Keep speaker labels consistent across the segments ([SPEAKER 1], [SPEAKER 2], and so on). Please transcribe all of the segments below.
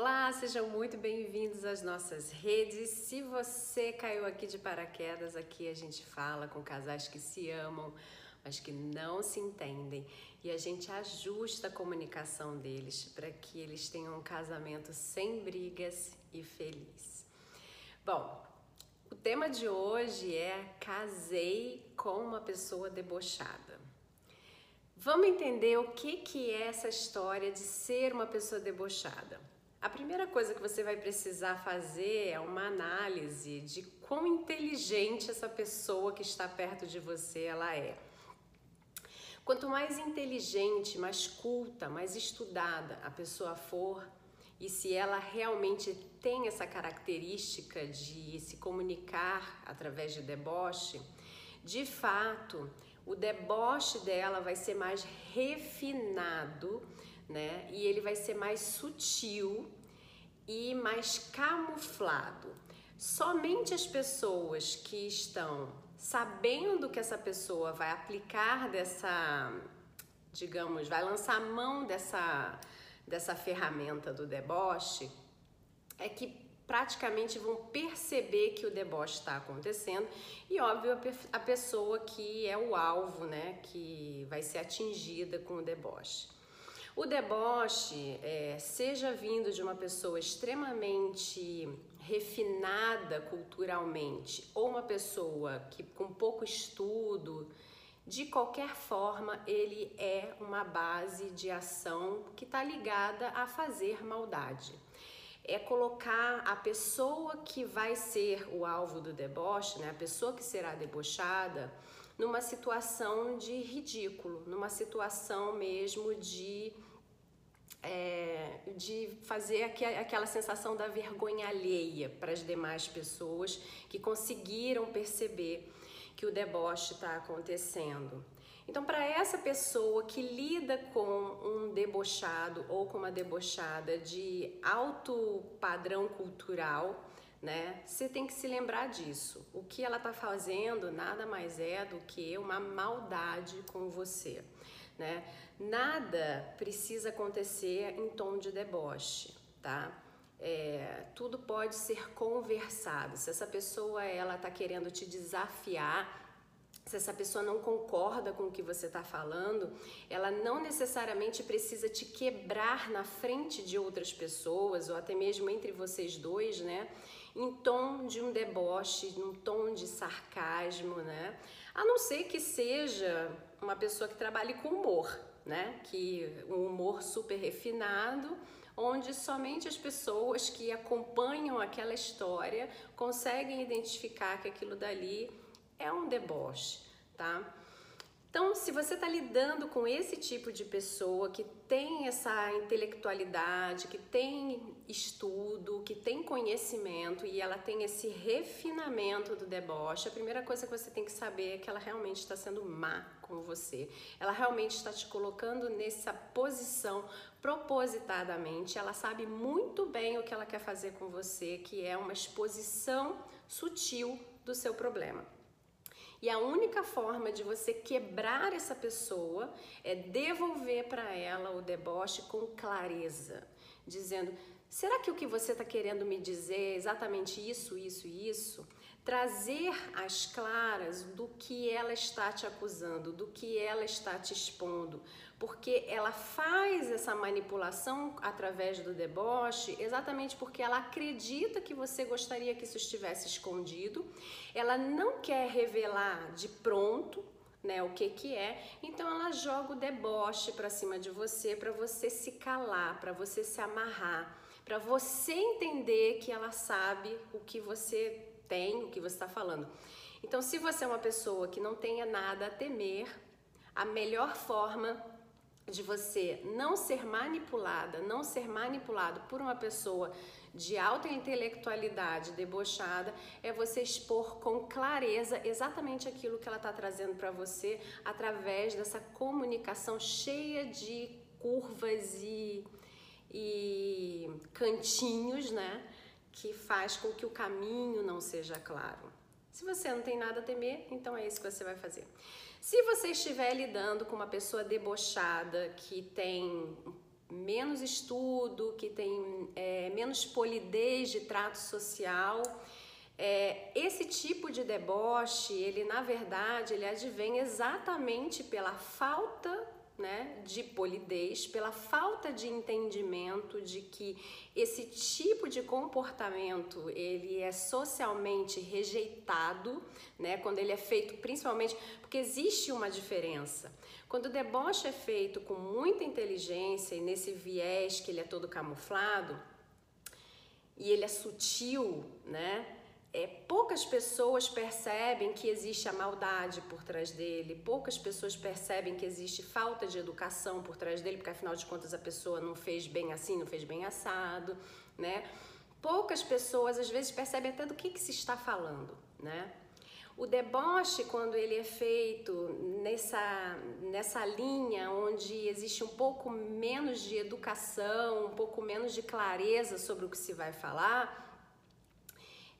[SPEAKER 1] Olá, sejam muito bem-vindos às nossas redes. Se você caiu aqui de paraquedas, aqui a gente fala com casais que se amam, mas que não se entendem e a gente ajusta a comunicação deles para que eles tenham um casamento sem brigas e feliz. Bom, o tema de hoje é casei com uma pessoa debochada. Vamos entender o que, que é essa história de ser uma pessoa debochada. A primeira coisa que você vai precisar fazer é uma análise de quão inteligente essa pessoa que está perto de você ela é. Quanto mais inteligente, mais culta, mais estudada a pessoa for, e se ela realmente tem essa característica de se comunicar através de deboche, de fato, o deboche dela vai ser mais refinado né? E ele vai ser mais sutil e mais camuflado. Somente as pessoas que estão sabendo que essa pessoa vai aplicar dessa, digamos, vai lançar a mão dessa, dessa ferramenta do deboche, é que praticamente vão perceber que o deboche está acontecendo e óbvio a pessoa que é o alvo, né, que vai ser atingida com o deboche. O deboche, é, seja vindo de uma pessoa extremamente refinada culturalmente ou uma pessoa que com pouco estudo, de qualquer forma, ele é uma base de ação que está ligada a fazer maldade. É colocar a pessoa que vai ser o alvo do deboche, né, a pessoa que será debochada, numa situação de ridículo, numa situação mesmo de é, de fazer aquela sensação da vergonha alheia para as demais pessoas que conseguiram perceber que o deboche está acontecendo. Então, para essa pessoa que lida com um debochado ou com uma debochada de alto padrão cultural, né? Você tem que se lembrar disso. O que ela está fazendo nada mais é do que uma maldade com você né? Nada precisa acontecer em tom de deboche, tá? É, tudo pode ser conversado. Se essa pessoa ela está querendo te desafiar, se essa pessoa não concorda com o que você está falando, ela não necessariamente precisa te quebrar na frente de outras pessoas ou até mesmo entre vocês dois, né? Em tom de um deboche, num tom de sarcasmo, né? A não ser que seja uma pessoa que trabalhe com humor, né? Que um humor super refinado, onde somente as pessoas que acompanham aquela história conseguem identificar que aquilo dali é um deboche, tá? Então, se você está lidando com esse tipo de pessoa que tem essa intelectualidade, que tem estudo, que tem conhecimento e ela tem esse refinamento do deboche, a primeira coisa que você tem que saber é que ela realmente está sendo má com você. Ela realmente está te colocando nessa posição propositadamente. Ela sabe muito bem o que ela quer fazer com você, que é uma exposição sutil do seu problema. E a única forma de você quebrar essa pessoa é devolver para ela o deboche com clareza, dizendo: será que o que você está querendo me dizer é exatamente isso, isso e isso? Trazer as claras do que ela está te acusando, do que ela está te expondo, porque ela faz essa manipulação através do deboche exatamente porque ela acredita que você gostaria que isso estivesse escondido, ela não quer revelar de pronto. Né, o que que é? Então ela joga o deboche para cima de você para você se calar, para você se amarrar, para você entender que ela sabe o que você tem o que você está falando. Então, se você é uma pessoa que não tenha nada a temer, a melhor forma de você não ser manipulada, não ser manipulado por uma pessoa de alta intelectualidade debochada, é você expor com clareza exatamente aquilo que ela está trazendo para você através dessa comunicação cheia de curvas e, e cantinhos, né? Que faz com que o caminho não seja claro. Se você não tem nada a temer, então é isso que você vai fazer. Se você estiver lidando com uma pessoa debochada que tem menos estudo, que tem é, menos polidez de trato social. É, esse tipo de deboche, ele na verdade, ele advém exatamente pela falta né, de polidez, pela falta de entendimento de que esse tipo de comportamento ele é socialmente rejeitado, né, quando ele é feito principalmente porque existe uma diferença. Quando o deboche é feito com muita inteligência e nesse viés que ele é todo camuflado e ele é sutil, né? É, poucas pessoas percebem que existe a maldade por trás dele, poucas pessoas percebem que existe falta de educação por trás dele, porque afinal de contas a pessoa não fez bem assim, não fez bem assado, né? Poucas pessoas às vezes percebem até do que, que se está falando, né? O deboche, quando ele é feito nessa, nessa linha onde existe um pouco menos de educação, um pouco menos de clareza sobre o que se vai falar,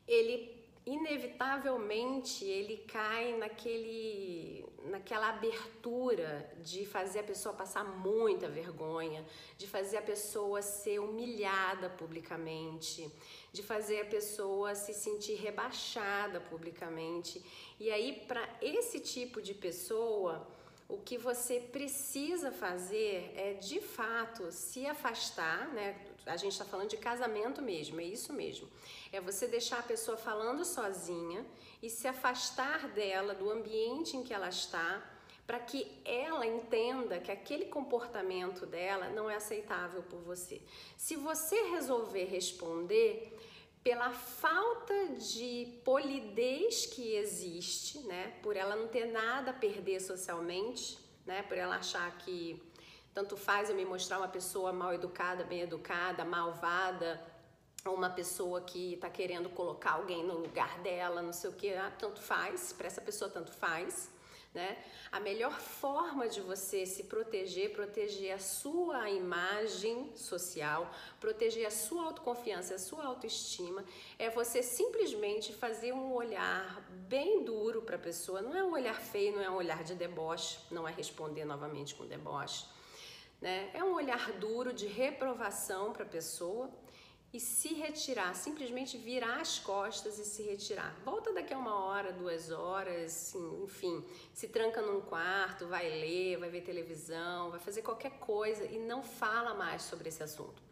[SPEAKER 1] ele inevitavelmente ele cai naquele naquela abertura de fazer a pessoa passar muita vergonha, de fazer a pessoa ser humilhada publicamente, de fazer a pessoa se sentir rebaixada publicamente. E aí para esse tipo de pessoa, o que você precisa fazer é de fato se afastar, né? A gente está falando de casamento mesmo, é isso mesmo. É você deixar a pessoa falando sozinha e se afastar dela, do ambiente em que ela está, para que ela entenda que aquele comportamento dela não é aceitável por você. Se você resolver responder pela falta de polidez que existe, né, por ela não ter nada a perder socialmente, né, por ela achar que tanto faz eu me mostrar uma pessoa mal educada, bem educada, malvada, ou uma pessoa que está querendo colocar alguém no lugar dela, não sei o que, ah, tanto faz, para essa pessoa tanto faz. Né? A melhor forma de você se proteger, proteger a sua imagem social, proteger a sua autoconfiança, a sua autoestima, é você simplesmente fazer um olhar bem duro para a pessoa. Não é um olhar feio, não é um olhar de deboche, não é responder novamente com deboche. Né? É um olhar duro de reprovação para a pessoa e se retirar, simplesmente virar as costas e se retirar. Volta daqui a uma hora, duas horas, assim, enfim, se tranca num quarto, vai ler, vai ver televisão, vai fazer qualquer coisa e não fala mais sobre esse assunto.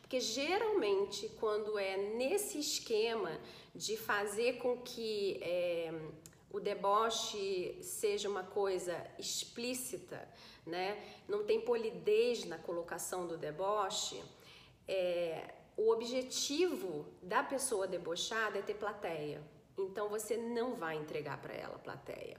[SPEAKER 1] Porque geralmente, quando é nesse esquema de fazer com que é, o deboche seja uma coisa explícita, né? não tem polidez na colocação do deboche, é, o objetivo da pessoa debochada é ter plateia. Então você não vai entregar para ela plateia.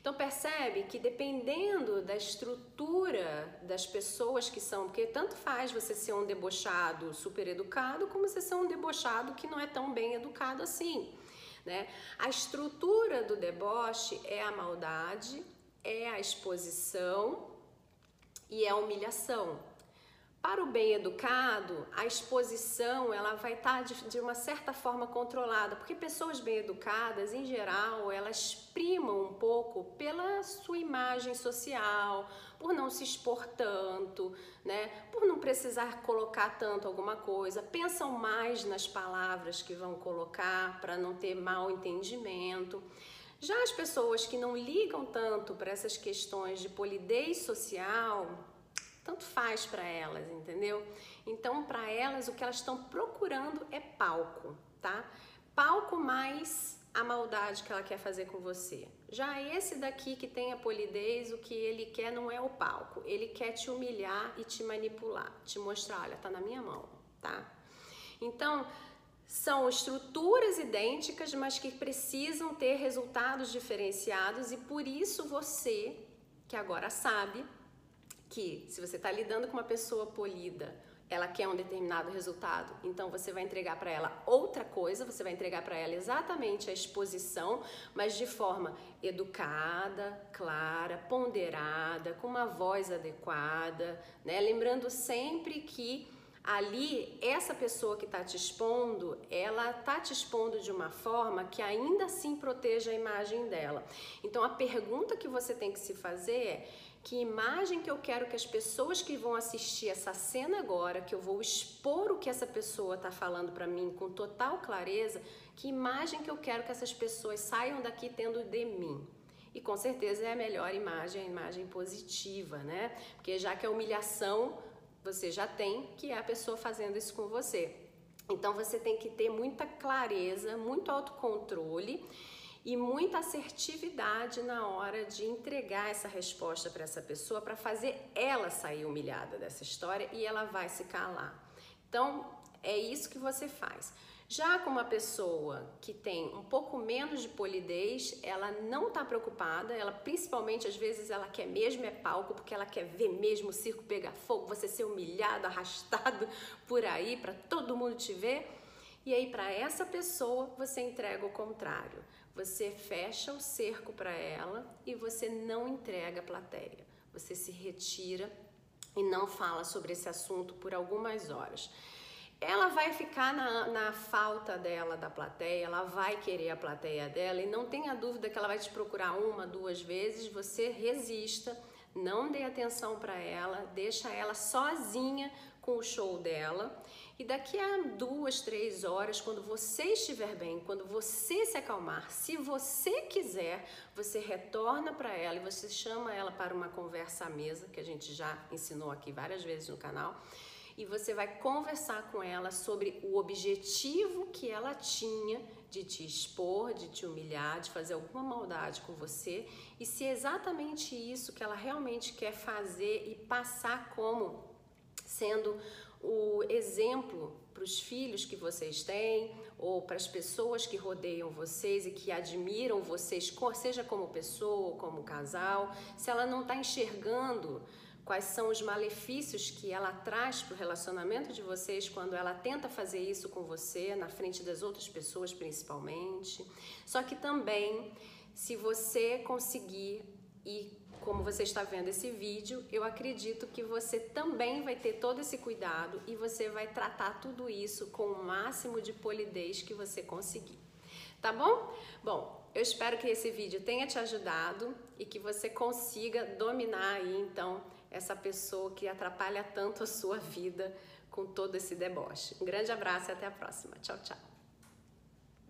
[SPEAKER 1] Então percebe que dependendo da estrutura das pessoas que são, porque tanto faz você ser um debochado super educado, como você ser um debochado que não é tão bem educado assim. Né? A estrutura do deboche é a maldade, é a exposição e é a humilhação. Para o bem educado, a exposição ela vai estar tá de, de, uma certa forma controlada, porque pessoas bem educadas, em geral, elas primam um pouco pela sua imagem social, por não se expor tanto, né? Por não precisar colocar tanto alguma coisa, pensam mais nas palavras que vão colocar para não ter mal entendimento. Já as pessoas que não ligam tanto para essas questões de polidez social, tanto faz para elas, entendeu? Então, para elas, o que elas estão procurando é palco, tá? Palco mais a maldade que ela quer fazer com você. Já esse daqui que tem a polidez, o que ele quer não é o palco. Ele quer te humilhar e te manipular, te mostrar, olha, tá na minha mão, tá? Então, são estruturas idênticas, mas que precisam ter resultados diferenciados e por isso você, que agora sabe, que se você está lidando com uma pessoa polida, ela quer um determinado resultado, então você vai entregar para ela outra coisa, você vai entregar para ela exatamente a exposição, mas de forma educada, clara, ponderada, com uma voz adequada, né? Lembrando sempre que ali essa pessoa que está te expondo, ela está te expondo de uma forma que ainda assim proteja a imagem dela. Então a pergunta que você tem que se fazer é Que imagem que eu quero que as pessoas que vão assistir essa cena agora, que eu vou expor o que essa pessoa está falando para mim com total clareza, que imagem que eu quero que essas pessoas saiam daqui tendo de mim? E com certeza é a melhor imagem, a imagem positiva, né? Porque já que a humilhação você já tem, que é a pessoa fazendo isso com você. Então você tem que ter muita clareza, muito autocontrole e muita assertividade na hora de entregar essa resposta para essa pessoa para fazer ela sair humilhada dessa história e ela vai se calar. Então, é isso que você faz. Já com uma pessoa que tem um pouco menos de polidez, ela não está preocupada, ela principalmente às vezes ela quer mesmo é palco, porque ela quer ver mesmo o circo pegar fogo, você ser humilhado, arrastado por aí para todo mundo te ver. E aí para essa pessoa você entrega o contrário. Você fecha o cerco para ela e você não entrega a plateia. Você se retira e não fala sobre esse assunto por algumas horas ela vai ficar na, na, falta dela da plateia, ela vai querer a plateia dela e não tenha dúvida que ela vai te procurar uma, duas vezes. Você resista, não dê atenção para ela, deixa ela sozinha com o show dela. E daqui a duas, três horas, quando você estiver bem, quando você se acalmar, se você quiser, você retorna para ela e você chama ela para uma conversa à mesa, que a gente já ensinou aqui várias vezes no canal e você vai conversar com ela sobre o objetivo que ela tinha de te expor, de te humilhar, de fazer alguma maldade com você e se é exatamente isso que ela realmente quer fazer e passar como sendo o exemplo para os filhos que vocês têm ou para as pessoas que rodeiam vocês e que admiram vocês, seja como pessoa ou como casal, se ela não está enxergando quais são os malefícios que ela traz para o relacionamento de vocês quando ela tenta fazer isso com você, na frente das outras pessoas principalmente. Só que também, se você conseguir e como você está vendo esse vídeo, eu acredito que você também vai ter todo esse cuidado e você vai tratar tudo isso com o máximo de polidez que você conseguir. Tá bom? Bom, eu espero que esse vídeo tenha te ajudado e que você consiga dominar aí então essa pessoa que atrapalha tanto a sua vida com todo esse deboche. Um grande abraço e até a próxima. Tchau, tchau.